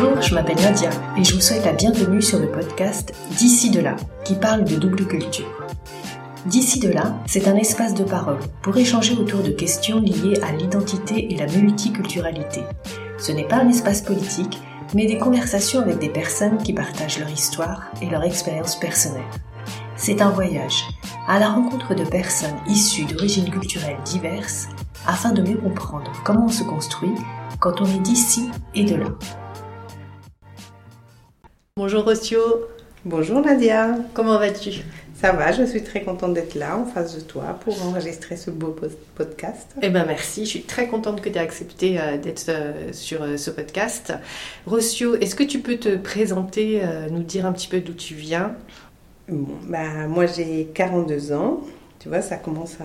Bonjour, je m'appelle Nadia et je vous souhaite la bienvenue sur le podcast D'ici de là, qui parle de double culture. D'ici de là, c'est un espace de parole pour échanger autour de questions liées à l'identité et la multiculturalité. Ce n'est pas un espace politique, mais des conversations avec des personnes qui partagent leur histoire et leur expérience personnelle. C'est un voyage à la rencontre de personnes issues d'origines culturelles diverses afin de mieux comprendre comment on se construit quand on est d'ici et de là. Bonjour Rossio. Bonjour Nadia. Comment vas-tu? Ça va, je suis très contente d'être là en face de toi pour enregistrer ce beau podcast. Eh bien merci, je suis très contente que tu aies accepté euh, d'être euh, sur euh, ce podcast. Rossio, est-ce que tu peux te présenter, nous dire un petit peu d'où tu viens? Bah, Moi j'ai 42 ans, tu vois, ça commence à...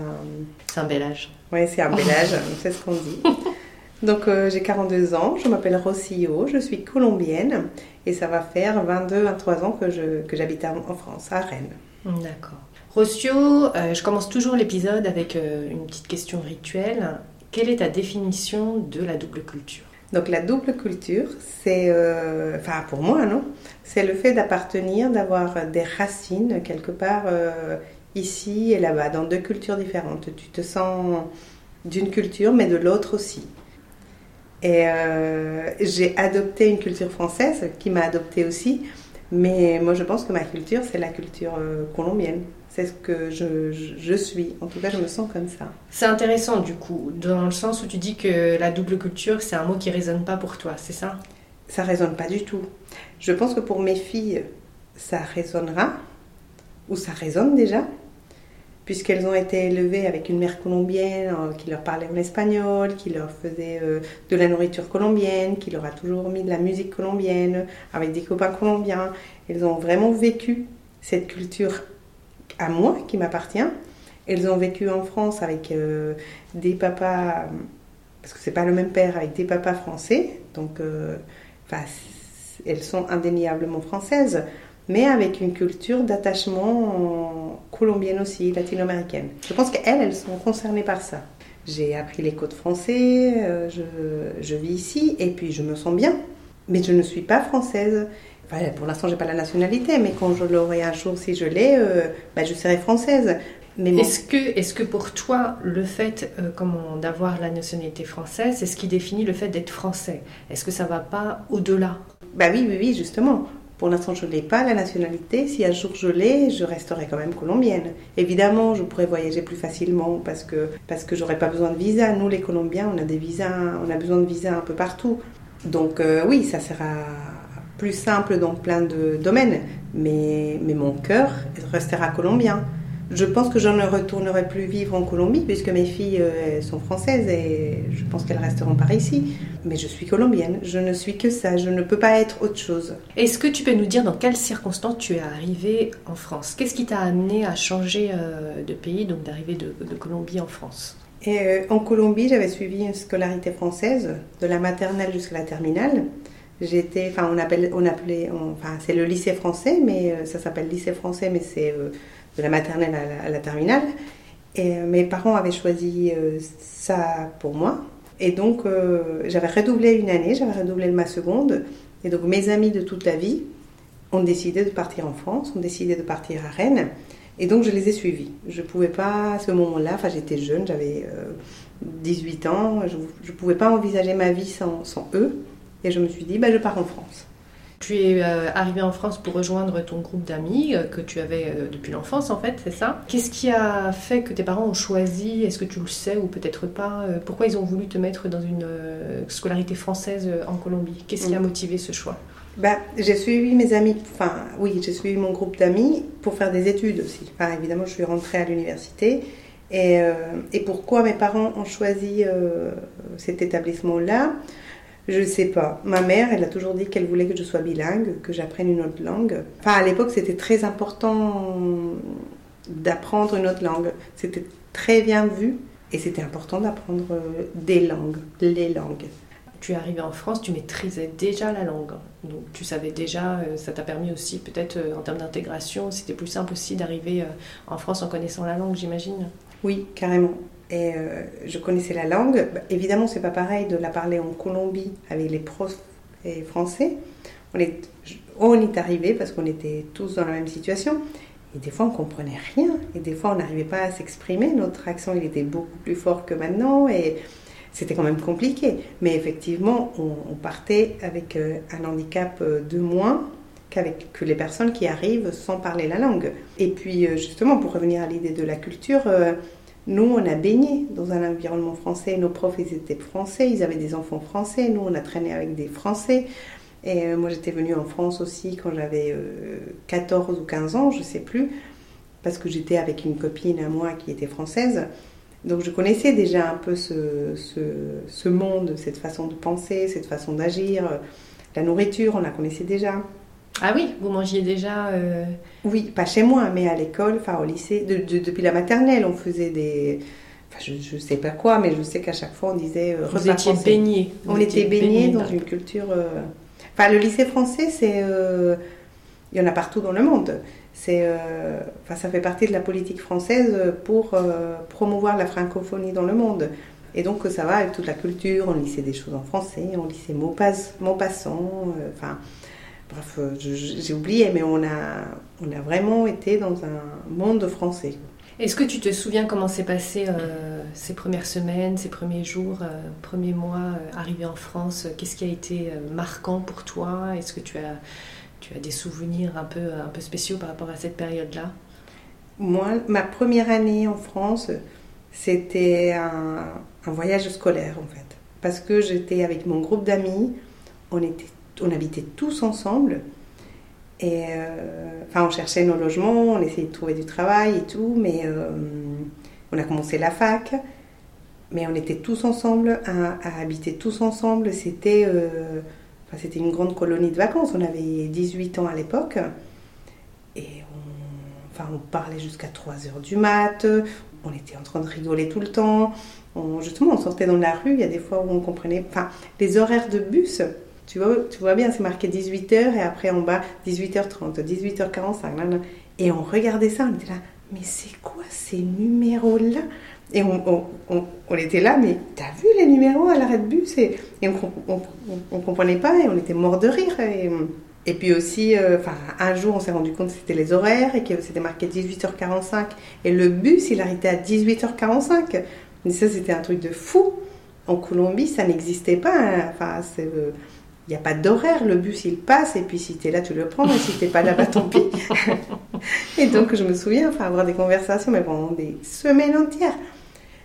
C'est un bel âge. Oui, c'est un bel âge, c'est ce qu'on dit. Donc euh, j'ai 42 ans, je m'appelle Rosillo, je suis colombienne et ça va faire 22-23 ans que, j'habite en France, à Rennes. D'accord. Rossio, euh, je commence toujours l'épisode avec euh, une petite question rituelle. Quelle est ta définition de la double culture? Donc la double culture, c'est, enfin pour moi, non? C'est le fait d'appartenir, d'avoir des racines quelque part ici et là-bas, dans deux cultures différentes. Tu te sens d'une culture, mais de l'autre aussi. Et euh, j'ai adopté une culture française qui m'a adopté aussi. Mais moi, je pense que ma culture, c'est la culture euh, colombienne. C'est ce que je, je, suis. En tout cas, je me sens comme ça. C'est intéressant, du coup, dans le sens où tu dis que la double culture, c'est un mot qui résonne pas pour toi, c'est ça? Ça résonne pas du tout. Je pense que pour mes filles, ça résonnera, ou ça résonne déjà puisqu'elles ont été élevées avec une mère colombienne euh, qui leur parlait en espagnol, qui leur faisait euh, de la nourriture colombienne, qui leur a toujours mis de la musique colombienne, avec des copains colombiens. Elles ont vraiment vécu cette culture à moi, qui m'appartient. Elles ont vécu en France avec euh, des papas, parce que c'est pas le même père, avec des papas français, donc elles sont indéniablement françaises mais avec une culture d'attachement colombienne aussi, latino-américaine. Je pense qu'elles, elles sont concernées par ça. J'ai appris les codes français, euh, je, je, vis ici et puis je me sens bien. Mais je ne suis pas française. Enfin, pour l'instant, j'ai pas la nationalité, mais quand je l'aurai un jour, si je l'ai, euh, bah, je serai française. Est-ce que, est que pour toi, le fait euh, d'avoir la nationalité française, c'est ce qui définit le fait d'être français? Est-ce que ça va pas au-delà? Bah oui, oui, oui, justement. Pour l'instant, je n'ai pas la nationalité. Si un jour je l'ai, je resterai quand même colombienne. Évidemment, je pourrais voyager plus facilement parce que parce que j'aurais pas besoin de visa. Nous, les Colombiens, on a des visas, on a besoin de visas un peu partout. Donc euh, oui, ça sera plus simple dans plein de domaines. Mais mais mon cœur restera colombien. Je pense que je ne retournerai plus vivre en Colombie puisque mes filles euh, sont françaises et je pense qu'elles resteront par ici. Mais je suis colombienne, je ne suis que ça, je ne peux pas être autre chose. Est-ce que tu peux nous dire dans quelles circonstances tu es arrivée en France? Qu'est-ce qui t'a amené à changer euh, de pays, donc d'arriver de, Colombie en France? Et, euh, En Colombie, j'avais suivi une scolarité française, de la maternelle jusqu'à la terminale. J'étais, enfin, on appelle, on appelait, enfin, c'est le lycée français, mais ça s'appelle lycée français, mais c'est de la maternelle à la, terminale. Et euh, mes parents avaient choisi euh, ça pour moi. Et donc, euh, j'avais redoublé une année, j'avais redoublé ma seconde. Et donc, mes amis de toute la vie ont décidé de partir en France, ont décidé de partir à Rennes. Et donc, je les ai suivis. Je ne pouvais pas, à ce moment-là, enfin, j'étais jeune, j'avais 18 ans, je ne pouvais pas envisager ma vie sans, sans, eux. Et je me suis dit, bah, je pars en France. Tu es euh, arrivé en France pour rejoindre ton groupe d'amis euh, que tu avais euh, depuis l'enfance en fait, c'est ça? Qu'est-ce qui a fait que tes parents ont choisi, est-ce que tu le sais ou peut-être pas, pourquoi ils ont voulu te mettre dans une scolarité française en Colombie? Qu'est-ce qui a mm. motivé ce choix? Bah, j'ai suivi mes amis, enfin oui, j'ai suivi mon groupe d'amis pour faire des études aussi. Enfin, évidemment, je suis rentrée à l'université. Et, et, pourquoi mes parents ont choisi cet établissement-là? Je ne sais pas. Ma mère, elle a toujours dit qu'elle voulait que je sois bilingue, que j'apprenne une autre langue. Enfin, à l'époque, c'était très important d'apprendre une autre langue. C'était très bien vu et c'était important d'apprendre euh, des langues, les langues. Tu es arrivé en France, tu maîtrisais déjà la langue. Donc tu savais déjà, euh, ça t'a permis aussi peut-être euh, en termes d'intégration, c'était plus simple aussi d'arriver en France en connaissant la langue, j'imagine? Oui, carrément. Et euh, je connaissais la langue. Bah, évidemment, c'est pas pareil de la parler en Colombie avec les profs et français. On est, arrivé parce qu'on était tous dans la même situation. Et des fois, on comprenait rien. Et des fois, on n'arrivait pas à s'exprimer. Notre accent, il était beaucoup plus fort que maintenant. Et c'était quand même compliqué. Mais effectivement, on, partait avec euh, un handicap euh, de moins qu'avec que les personnes qui arrivent sans parler la langue. Et puis, justement, pour revenir à l'idée de la culture, nous, on a baigné dans un environnement français. Nos profs, ils étaient français. Ils avaient des enfants français. Nous, on a traîné avec des Français. Et euh, moi, j'étais venue en France aussi quand j'avais 14 euh, ou 15 ans, je ne sais plus, parce que j'étais avec une copine à moi qui était française. Donc je connaissais déjà un peu ce, monde, cette façon de penser, cette façon d'agir. La nourriture, on la connaissait déjà. Ah oui, vous mangiez déjà euh, Oui, pas chez moi, mais à l'école, enfin au lycée. depuis la maternelle, on faisait des... Enfin, je ne sais pas quoi, mais je sais qu'à chaque fois, on disait... vous étiez baignés. On était baignés dans une culture... Enfin, le lycée français, c'est, euh, il y en a partout dans le monde. C'est, euh, enfin, ça fait partie de la politique française pour euh, promouvoir la francophonie dans le monde. Et donc, ça va avec toute la culture. On lisait des choses en français, on lisait Maupassant. enfin, bref, j'ai oublié, mais on a, on a vraiment été dans un monde français. Est-ce que tu te souviens comment s'est passé euh, ces premières semaines, ces premiers jours, euh, premiers mois euh, arrivés en France? Qu'est-ce qui a été marquant pour toi? Est-ce que tu as, tu as des souvenirs un peu, un peu spéciaux par rapport à cette période-là? Moi, ma première année en France, c'était un, un, voyage scolaire en fait. Parce que j'étais avec mon groupe d'amis, on, était, on habitait tous ensemble. Et euh, enfin, on cherchait nos logements, on essayait de trouver du travail et tout, mais euh, on a commencé la fac, mais on était tous ensemble, à, habiter tous ensemble. C'était euh, enfin, une grande colonie de vacances. On avait 18 ans à l'époque, et on, enfin, on parlait jusqu'à 3 heures du mat, on était en train de rigoler tout le temps. Justement, on sortait dans la rue, il y a des fois où on comprenait. Enfin, les horaires de bus tu vois, tu vois bien, c'est marqué 18h et après en bas 18h30, 18h45. Et on regardait ça, on était là, mais c'est quoi ces numéros-là? Et on, on, était là, mais t'as vu les numéros à l'arrêt de bus? Et, et on, on, comprenait pas et on était mort de rire. Et, et puis aussi, euh, un jour, on s'est rendu compte que c'était les horaires et que c'était marqué 18h45 et le bus, il arrêtait à 18h45. Mais ça, c'était un truc de fou. En Colombie, ça n'existait pas. Hein. Enfin, c'est euh, il n'y a pas d'horaire, le bus il passe et puis si tu es là tu le prends et si tu n'es pas là bah tant pis. et donc je me souviens enfin avoir des conversations mais pendant des semaines entières.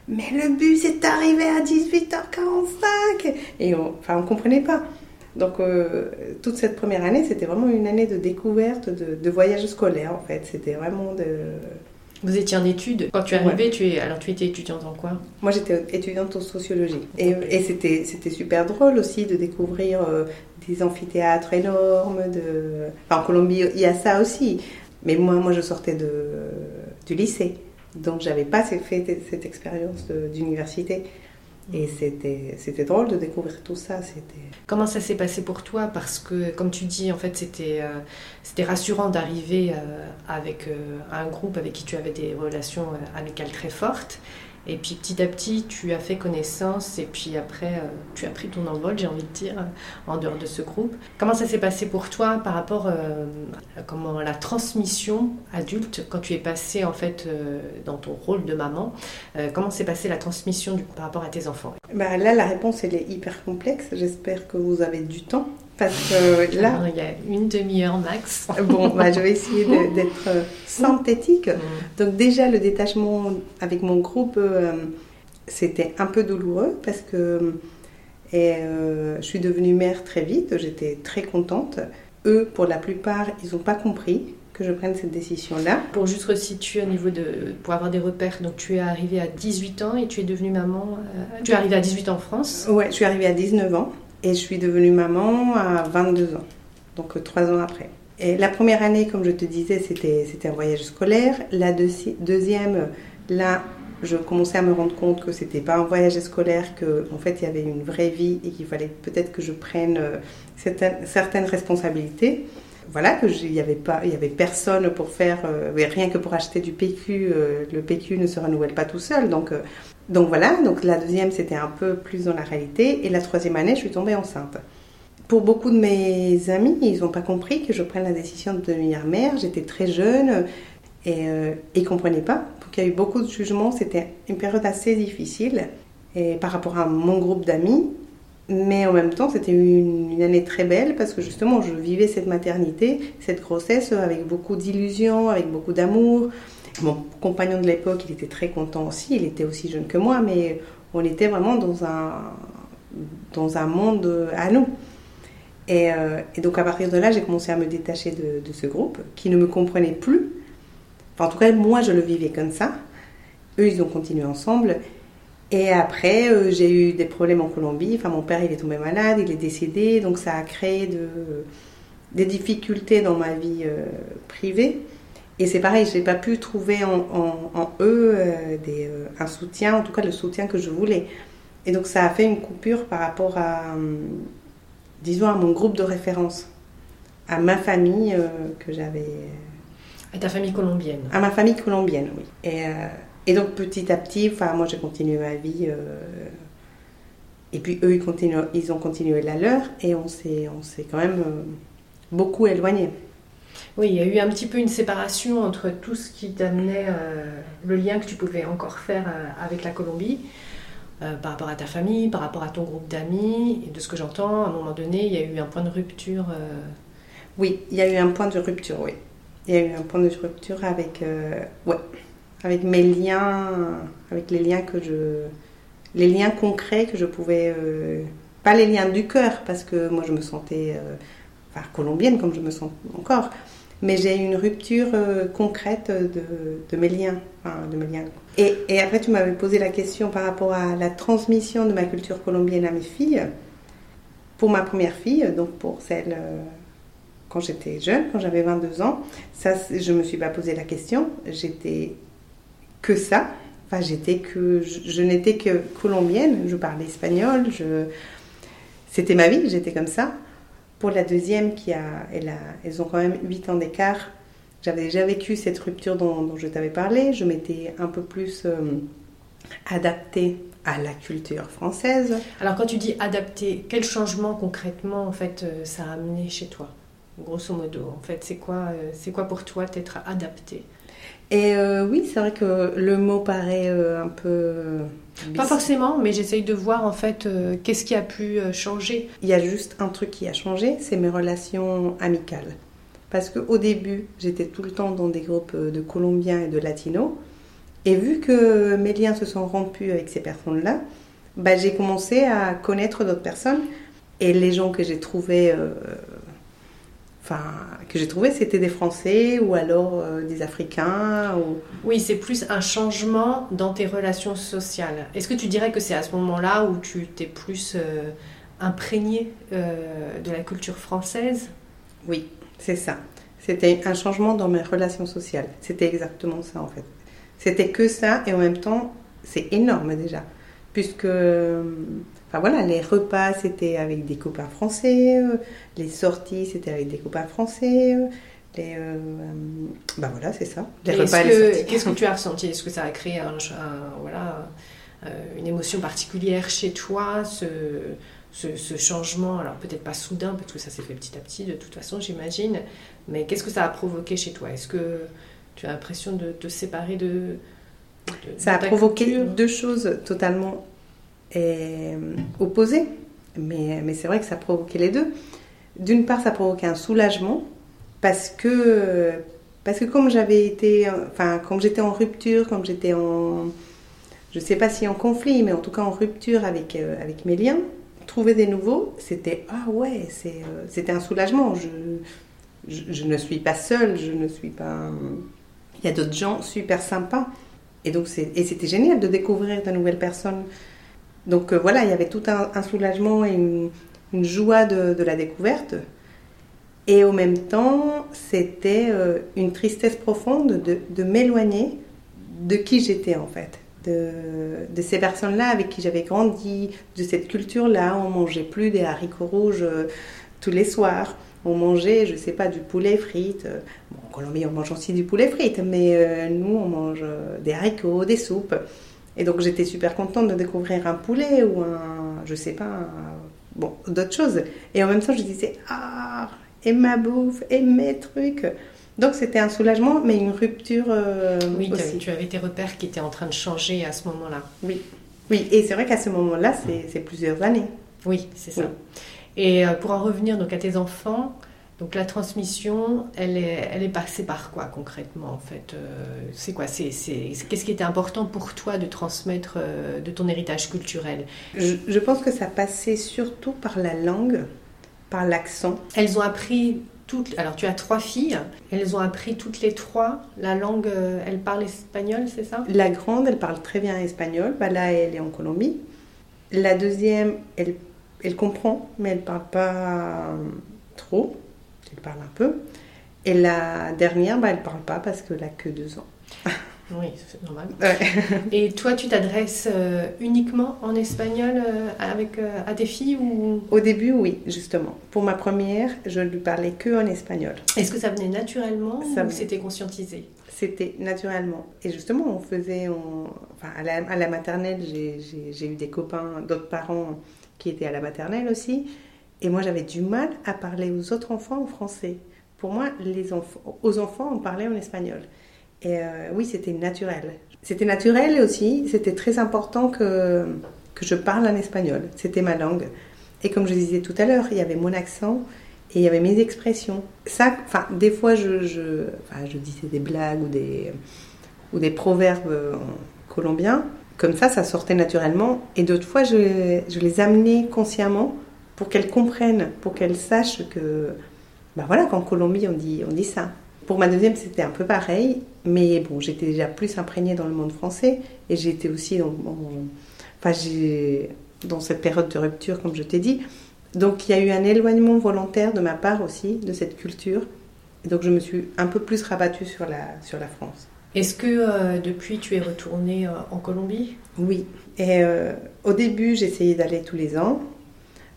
Mais le bus est arrivé à 18h45 et on, enfin on comprenait pas. Donc euh, toute cette première année c'était vraiment une année de découverte, de, de voyage scolaire en fait. C'était vraiment de vous étiez en études. Quand tu es arrivée, tu es... alors tu étais étudiante en quoi? Moi, j'étais étudiante en sociologie. Et, et c'était, c'était super drôle aussi de découvrir euh, des amphithéâtres énormes. De... Enfin, en Colombie, il y a ça aussi. Mais moi, moi je sortais de, du lycée. Donc, j'avais pas fait cette expérience d'université. Et c'était, drôle de découvrir tout ça. Comment ça s'est passé pour toi? Parce que, comme tu dis, en fait, c'était, euh, rassurant d'arriver euh, avec euh, un groupe avec qui tu avais des relations amicales très fortes. Et puis petit à petit, tu as fait connaissance et puis après, euh, tu as pris ton envol, j'ai envie de dire, en dehors de ce groupe. Comment ça s'est passé pour toi par rapport euh, à comment la transmission adulte, quand tu es passé en fait euh, dans ton rôle de maman, comment s'est passée la transmission du, par rapport à tes enfants? Bah Là, la réponse, elle est hyper complexe. J'espère que vous avez du temps parce que là. Il y a une demi-heure max. Bon, bah, je vais essayer d'être euh, synthétique. Mm. Donc, déjà, le détachement avec mon groupe, euh, c'était un peu douloureux parce que et, euh, je suis devenue mère très vite. J'étais très contente. Eux, pour la plupart, ils n'ont pas compris que je prenne cette décision-là. Pour juste resituer au niveau de. pour avoir des repères, donc tu es arrivée à 18 ans et tu es devenue maman. tu es arrivée à 18 ans en France Ouais, je suis arrivée à 19 ans. Et je suis devenue maman à 22 ans, donc euh, trois ans après. Et la première année, comme je te disais, c'était, un voyage scolaire. La deuxième, là, je commençais à me rendre compte que c'était pas un voyage scolaire, qu'en en fait il y avait une vraie vie et qu'il fallait peut-être que je prenne euh, certaines, responsabilités. Voilà, que il y avait avait personne pour faire, euh, rien que pour acheter du PQ, le PQ ne se renouvelle pas tout seul, donc donc voilà, donc la deuxième c'était un peu plus dans la réalité et la troisième année je suis tombée enceinte. pour beaucoup de mes amis, ils n'ont pas compris que je prenne la décision de devenir mère. J'étais très jeune et euh, ils ne comprenaient pas. Donc il y a eu beaucoup de jugements. C'était une période assez difficile et par rapport à mon groupe d'amis. Mais en même temps, c'était une, une, année très belle parce que justement, je vivais cette maternité, cette grossesse avec beaucoup d'illusions, avec beaucoup d'amour. Mon compagnon de l'époque, il était très content aussi. Il était aussi jeune que moi, mais on était vraiment dans un, dans un monde à nous. Et, euh, et donc à partir de là, j'ai commencé à me détacher de, ce groupe qui ne me comprenait plus. En tout cas, moi, je le vivais comme ça. Eux, ils ont continué ensemble. Et après, euh, j'ai eu des problèmes en Colombie. Enfin, mon père, il est tombé malade, il est décédé. Donc ça a créé de, des difficultés dans ma vie euh, privée. Et c'est pareil, je n'ai pas pu trouver en, en, en eux euh, des, euh, un soutien, en tout cas le soutien que je voulais. Et donc ça a fait une coupure par rapport à, euh, disons, à mon groupe de référence, à ma famille que j'avais. À ta famille colombienne À ma famille colombienne, oui. Et, et donc petit à petit, moi j'ai continué ma vie. et puis eux, ils, ils ont continué la leur. Et on s'est, on s'est quand même beaucoup éloignés. Oui, il y a eu un petit peu une séparation entre tout ce qui t'amenait, euh, le lien que tu pouvais encore faire euh, avec la Colombie, euh, par rapport à ta famille, par rapport à ton groupe d'amis. Et de ce que j'entends, à un moment donné, il y a eu un point de rupture. Oui, il y a eu un point de rupture, oui. Il y a eu un point de rupture avec, ouais, avec mes liens, avec les liens que je, les liens concrets que je pouvais, pas les liens du cœur, parce que moi je me sentais enfin, colombienne comme je me sens encore, mais j'ai une rupture euh, concrète de, de, mes liens. De mes liens. Et, et après, tu m'avais posé la question par rapport à la transmission de ma culture colombienne à mes filles. Pour ma première fille, donc pour celle euh, quand j'étais jeune, quand j'avais 22 ans, ça, je ne me suis pas posé la question. J'étais que ça. Enfin, j'étais que, je, n'étais que colombienne. Je parlais espagnol. C'était ma vie. J'étais comme ça. Pour la deuxième, qui a, elle a, elles ont quand même 8 ans d'écart, j'avais déjà vécu cette rupture dont, je t'avais parlé. Je m'étais un peu plus euh, adaptée à la culture française. Alors quand tu dis adapté, quel changement concrètement en fait euh, ça a amené chez toi? Grosso modo, en fait, c'est quoi, euh, c'est quoi pour toi d'être adapté? Et euh, oui, c'est vrai que le mot paraît euh, un peu pas forcément, mais j'essaye de voir en fait euh, qu'est-ce qui a pu changer. Il y a juste un truc qui a changé, c'est mes relations amicales. Parce qu'au début, j'étais tout le temps dans des groupes de Colombiens et de Latinos. Et vu que mes liens se sont rompus avec ces personnes-là, bah, j'ai commencé à connaître d'autres personnes. Et les gens que j'ai trouvés, enfin, que j'ai trouvés, c'était des Français ou alors euh, des Africains. Ou... Oui, c'est plus un changement dans tes relations sociales. Est-ce que tu dirais que c'est à ce moment-là où tu t'es plus euh, imprégné euh, de la culture française? Oui, c'est ça. C'était un changement dans mes relations sociales. C'était exactement ça en fait. C'était que ça et en même temps, c'est énorme déjà. Puisque, enfin voilà, les repas c'était avec des copains français, euh, les sorties c'était avec des copains français. euh, Les, euh, ben voilà, c'est ça. Les repas que-. Qu'est-ce que tu as ressenti? Est-ce que ça a créé un, un- voilà, une émotion particulière chez toi ce, ce, ce changement? Alors peut-être pas soudain, parce que ça s'est fait petit à petit de toute façon, j'imagine. Mais qu'est-ce que ça a provoqué chez toi? Est-ce que tu as l'impression de te séparer de, de- Ça a de provoqué deux choses totalement euh, opposées. Mais, mais c'est vrai que ça a provoqué les deux. D'une part, ça a provoqué un soulagement parce que, parce que comme j'avais été, enfin, comme j'étais en rupture, comme j'étais en, je sais pas si en conflit, mais en tout cas en rupture avec, euh, avec mes liens, trouver des nouveaux, c'était, ah ouais, euh, c'était un soulagement. Je, je, ne suis pas seule, je ne suis pas. Il y a d'autres gens super sympas. Et donc c'était génial de découvrir de nouvelles personnes. Donc euh, voilà, il y avait tout un, soulagement et une, joie de, la découverte. Et au même temps, c'était euh, une tristesse profonde de, m'éloigner de qui j'étais en fait. De, ces personnes-là avec qui j'avais grandi, de cette culture-là. On mangeait plus des haricots rouges euh, tous les soirs. On mangeait, je sais pas, du poulet frites. Bon, en Colombie, on mange aussi du poulet frites, mais nous, on mange des haricots, des soupes. Et donc, j'étais super contente de découvrir un poulet ou un, je sais pas, un- bon, d'autres choses. Et en même temps, je disais, ah, et ma bouffe, et mes trucs. Donc c'était un soulagement, mais une rupture euh, oui, aussi. tu avais tes repères qui étaient en train de changer à ce moment-là. Oui, oui. Et c'est vrai qu'à ce moment-là, c'est plusieurs années. Oui, c'est ça. Et euh, pour en revenir donc à tes enfants, donc la transmission, elle est, elle est passée par quoi concrètement en fait euh, C'est quoi c'est, Qu'est-ce qui était important pour toi de transmettre de ton héritage culturel? Je, je, pense que ça passait surtout par la langue, par l'accent. Elles ont appris alors tu as trois filles, elles ont appris toutes les trois la langue, euh, elles parlent espagnol, c'est ça? La grande, elle parle très bien espagnol, bah là elle est en Colombie. La deuxième, elle, elle comprend, mais elle parle pas trop, elle parle un peu. Et la dernière, bah, elle parle pas parce qu'elle a que deux ans. Oui, c'est normal. Et toi, tu t'adresses euh, uniquement en espagnol euh, avec, euh, à tes filles ou... Au début, oui, justement. Pour ma première, je ne lui parlais que en espagnol. Est-ce que ça venait naturellement ça ou c'était conscientisé? C'était naturellement. Et justement, on faisait... Enfin, à, la, à la maternelle, j'ai eu des copains, d'autres parents qui étaient à la maternelle aussi. Et moi, j'avais du mal à parler aux autres enfants en français. Pour moi, les enfants, aux enfants, on parlait en espagnol. Et euh, oui, c'était naturel. C'était naturel aussi, c'était très important que, que je parle en espagnol. C'était ma langue. Et comme je disais tout à l'heure, il y avait mon accent et il y avait mes expressions. Ça, enfin, des fois, je, disais des blagues ou des, ou des proverbes colombiens. Comme ça, ça sortait naturellement. Et d'autres fois, je les amenais consciemment pour qu'elles comprennent, pour qu'elles sachent que, ben voilà, qu'en Colombie, on dit, on dit ça. Pour ma deuxième, c'était un peu pareil, mais bon, j'étais déjà plus imprégnée dans le monde français et j'étais aussi dans, enfin, dans cette période de rupture, comme je t'ai dit. Donc il y a eu un éloignement volontaire de ma part aussi de cette culture. Et donc je me suis un peu plus rabattue sur la, sur la France. Est-ce que euh, depuis tu es retournée euh, en Colombie? Oui. Et euh, au début, j'essayais d'aller tous les ans.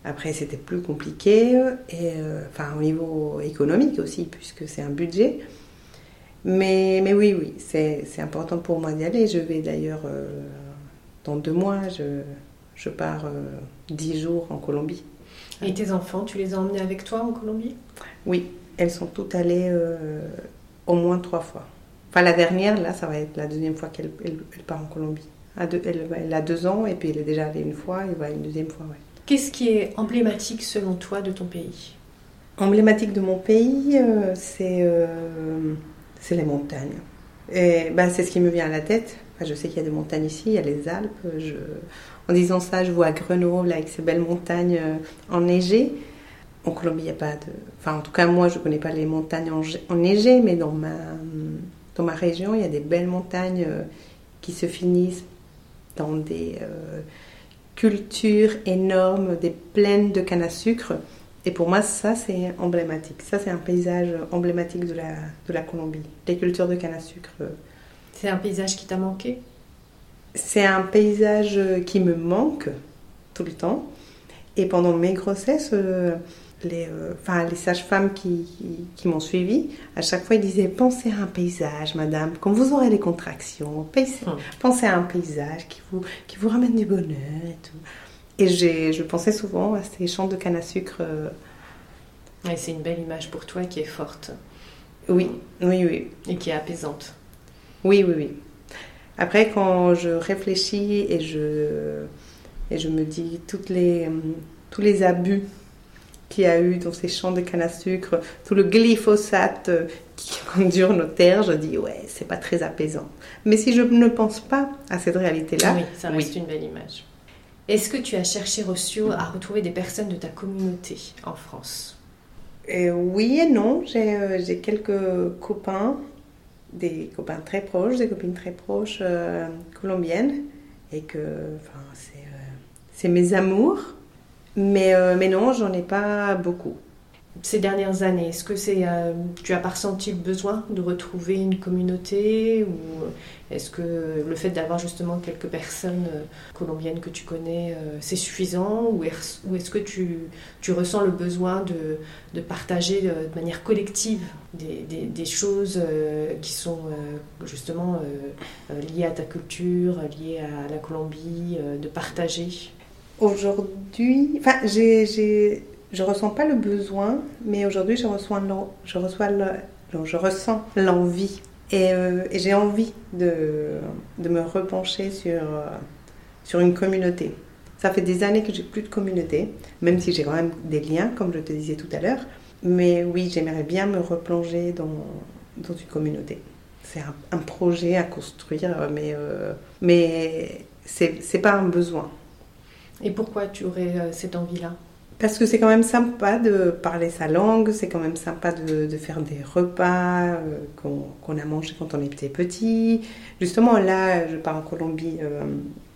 Après, c'était plus compliqué, et, euh, enfin au niveau économique aussi, puisque c'est un budget. Mais, mais oui, oui, c'est important pour moi d'y aller. Je vais d'ailleurs, euh, dans deux mois, je, je pars euh, dix jours en Colombie. Et tes enfants, tu les as emmenés avec toi en Colombie? Oui, elles sont toutes allées au moins trois fois. Enfin, la dernière, là, ça va être la deuxième fois qu'elle elle, part en Colombie. Elle, elle, a deux ans, et puis elle est déjà allée une fois, et va une deuxième fois, ouais. Qu'est-ce qui est emblématique selon toi de ton pays? Emblématique de mon pays, euh, euh, c'est les montagnes. Et ben, c'est ce qui me vient à la tête. je sais qu'il y a des montagnes ici, il y a les Alpes. En disant ça, je vois Grenoble avec ces belles montagnes euh, enneigées. En Colombie, il n'y a pas de. Enfin, en tout cas, moi, je ne connais pas les montagnes enneigées, mais dans ma, dans ma région, il y a des belles montagnes qui se finissent dans des culture énorme, des plaines de canne à sucre. Et pour moi, ça, c'est emblématique. Ça, c'est un paysage emblématique de la, de la Colombie, des cultures de canne à sucre. C'est un paysage qui t'a manqué? C'est un paysage qui me manque tout le temps. Et pendant mes grossesses, euh, les, euh, enfin, les sages-femmes qui, qui, m'ont suivi, à chaque fois, ils disaient Pensez à un paysage, madame, quand vous aurez les contractions, hum. pensez, à un paysage qui vous, qui vous ramène du bonheur et tout. Et je pensais souvent à ces champs de canne à sucre. Euh. c'est une belle image pour toi qui est forte. Oui, oui, oui. Et qui est apaisante. Oui, oui, oui. Après, quand je réfléchis et je, et je me dis toutes les, tous les abus qu'il y a eu dans ces champs de canne à sucre, tout le glyphosate euh, qui endure nos terres, je dis ouais, c'est pas très apaisant. Mais si je ne pense pas à cette réalité-là, oui, ça reste une belle image. Est-ce que tu as cherché Rossio à retrouver des personnes de ta communauté en France? Et euh, Oui et non. Euh, j'ai quelques copains, des copains très proches, des copines très proches colombiennes, et que c'est mes amours. Mais, euh, mais non, j'en ai pas beaucoup. Ces dernières années, est-ce que c'est, euh, tu as pas ressenti le besoin de retrouver une communauté ou est-ce que le fait d'avoir justement quelques personnes euh, colombiennes que tu connais, c'est suffisant ou est-ce que tu, tu, ressens le besoin de, de partager de, manière collective des, des choses qui sont justement liées à ta culture, liées à la Colombie, de partager? Aujourd'hui, enfin, j'ai, je ressens pas le besoin, mais aujourd'hui, je, reçois je, reçois le- je ressens l'envie. Et, euh, et j'ai envie de, de me repencher sur, euh, sur une communauté. Ça fait des années que j'ai plus de communauté, même si j'ai quand même des liens, comme je te disais tout à l'heure. Mais oui, j'aimerais bien me replonger dans, dans une communauté. C'est un, un projet à construire, mais, euh, mais c'est pas un besoin. Et pourquoi tu aurais euh, cette envie-là? Parce que c'est quand même sympa de parler sa langue, c'est quand même sympa de, de faire des repas euh, qu'on a mangés quand on était petit. Justement, là, je pars en Colombie euh,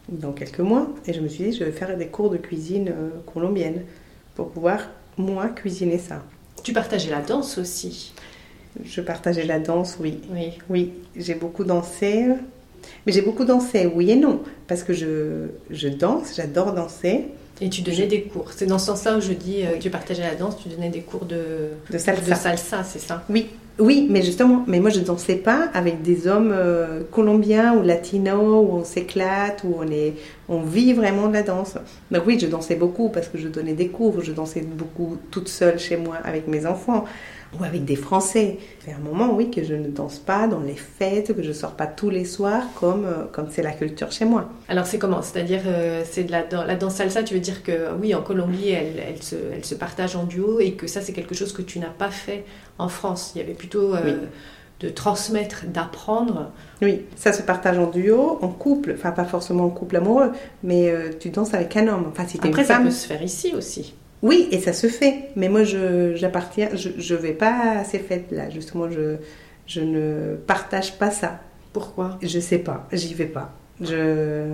dans quelques mois et je me suis dit, je vais faire des cours de cuisine colombienne pour pouvoir, moi, cuisiner ça. Tu partageais la danse aussi? Je partageais la danse, oui. Oui. Oui, j'ai beaucoup dansé. Mais j'ai beaucoup dansé, oui et non. Parce que je, je danse, j'adore danser. Et tu donnais des cours. C'est dans ce sens-là où je dis euh, que tu partageais la danse, tu donnais des cours de, De salsa. de salsa, c'est ça? Oui, oui, mais justement, mais moi je dansais pas avec des hommes euh, colombiens ou latinos où on s'éclate, où on est, on vit vraiment de la danse. Donc oui, je dansais beaucoup parce que je donnais des cours, je dansais beaucoup toute seule chez moi avec mes enfants ou avec des Français. A un moment, oui, que je ne danse pas dans les fêtes, que je sors pas tous les soirs comme euh, comme c'est la culture chez moi. Alors c'est comment? C'est-à-dire, euh, c'est de la, la danse salsa, tu veux dire que oui, en Colombie, elle, elle se, elle se partage en duo et que ça, c'est quelque chose que tu n'as pas fait en France. Il y avait plutôt euh, Oui. de transmettre, d'apprendre. Oui, ça se partage en duo, en couple, enfin pas forcément en couple amoureux, mais euh, tu danses avec un homme. Enfin, si t'es une Après, ça femme, peut se faire ici aussi. Oui, et ça se fait. Mais moi, je j'appartiens, je, je vais pas à ces fêtes-là. Justement, je, je ne partage pas ça. Pourquoi? Je sais pas, j'y vais pas. Je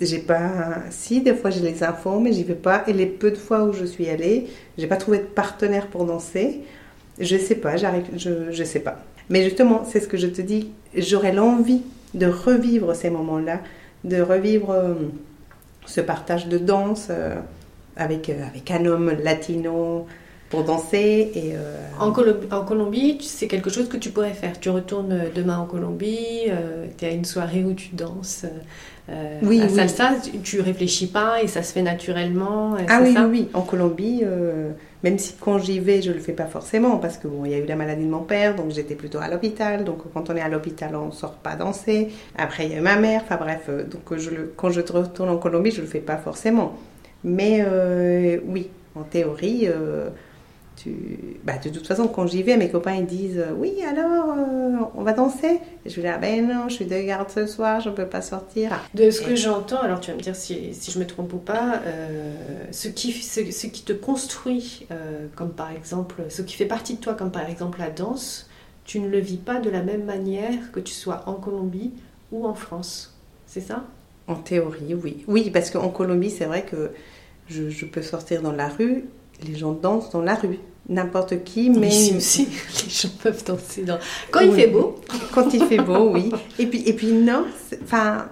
j'ai pas. Si des fois j'ai les infos, mais j'y vais pas. Et les peu de fois où je suis allée, j'ai pas trouvé de partenaire pour danser. Je sais pas, j'arrive, je je sais pas. Mais justement, c'est ce que je te dis. J'aurais l'envie de revivre ces moments-là, de revivre euh, ce partage de danse euh, avec euh, avec un homme latino pour danser et euh, en, Colom- en Colombie, tu- c'est quelque chose que tu pourrais faire. Tu retournes demain en Colombie, tu es à une soirée où tu danses euh, Oui, la oui. salsa, tu, tu réfléchis pas et ça se fait naturellement. euh, Ah oui, ça oui, oui, en Colombie, euh, même si quand j'y vais, je le fais pas forcément, parce que bon, il y a eu la maladie de mon père, donc j'étais plutôt à l'hôpital, donc quand on est à l'hôpital, on sort pas danser. Après, il y a eu ma mère, enfin bref, euh, donc je le, quand je retourne en Colombie, je le fais pas forcément. Mais euh, oui, en théorie, euh, tu... bah, de toute façon, quand j'y vais, mes copains ils disent euh, Oui, alors, euh, on va danser? Et je vais dire Ben non, je suis de garde ce soir, je peux pas sortir. De ce que j'entends, alors tu vas me dire si, si je me trompe ou pas, ce, qui, ce, ce qui te construit, comme par exemple, ce qui fait partie de toi, comme par exemple la danse, tu ne le vis pas de la même manière que tu sois en Colombie ou en France. C'est ça? En théorie, oui. Oui, parce qu'en Colombie, c'est vrai que je, je peux sortir dans la rue, les gens dansent dans la rue. N'importe qui, mais Ici aussi, les gens peuvent danser dans... Quand il fait beau, quand il fait beau, oui. Et puis, et puis non, enfin,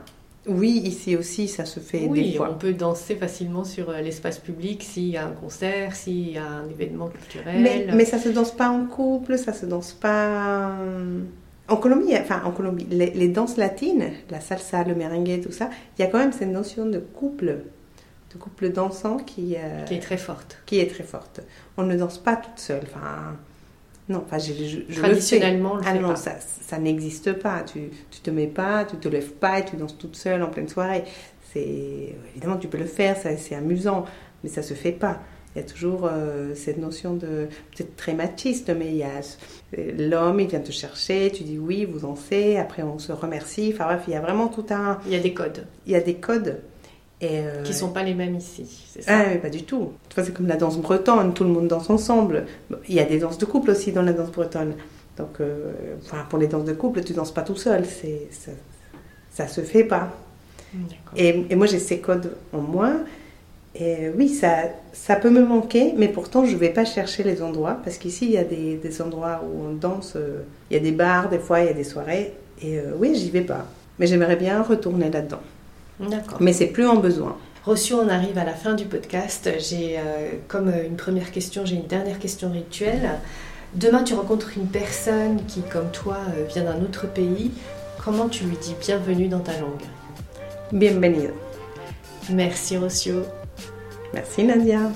oui, ici aussi, ça se fait des oui, fois. on peut danser facilement sur euh, l'espace public s'il y a un concert, s'il y a un événement culturel. Mais, mais ça se danse pas en couple, ça se danse pas. euh, En Colombie, enfin en Colombie, les, les danses latines, la salsa, le merengue, tout ça, il y a quand même cette notion de couple, de couple dansant qui, euh, Qui est très forte. qui est très forte. On ne danse pas toute seule. Enfin, non, enfin, je, je, je le sais. Traditionnellement, on le Ah non, pas. ça, ça n'existe pas. Tu, tu te mets pas, tu te lèves pas et tu danses toute seule en pleine soirée. C'est évidemment tu peux le faire, c'est amusant, mais ça se fait pas. Il y a toujours euh, cette notion de peut-être très machiste, mais il y a euh, l'homme, il vient te chercher, tu dis oui, vous dansez, après on se remercie. Enfin bref, il y a vraiment tout un, Il y a des codes il y a des codes et euh, qui sont pas les mêmes ici. C'est ça ah, mais pas du tout. C'est comme la danse bretonne, tout le monde danse ensemble. Il y a des danses de couple aussi dans la danse bretonne. Donc, euh, enfin, pour les danses de couple, tu danses pas tout seul. C'est, ça, ça se fait pas. Et, et moi, j'ai ces codes en moi. Et oui, ça, ça peut me manquer, mais pourtant, je vais pas chercher les endroits. Parce qu'ici, il y a des, des endroits où on danse. euh, Il y a des bars, des fois, il y a des soirées. Et euh, oui, j'y vais pas. Mais j'aimerais bien retourner là-dedans. D'accord. Mais c'est plus en besoin. Reçu, on arrive à la fin du podcast. J'ai, euh, comme euh, une première question, j'ai une dernière question rituelle. Demain, tu rencontres une personne qui, comme toi, euh, vient d'un autre pays. Comment tu lui dis bienvenue dans ta langue? Bienvenido. Merci, Rocio. Merci Nadia.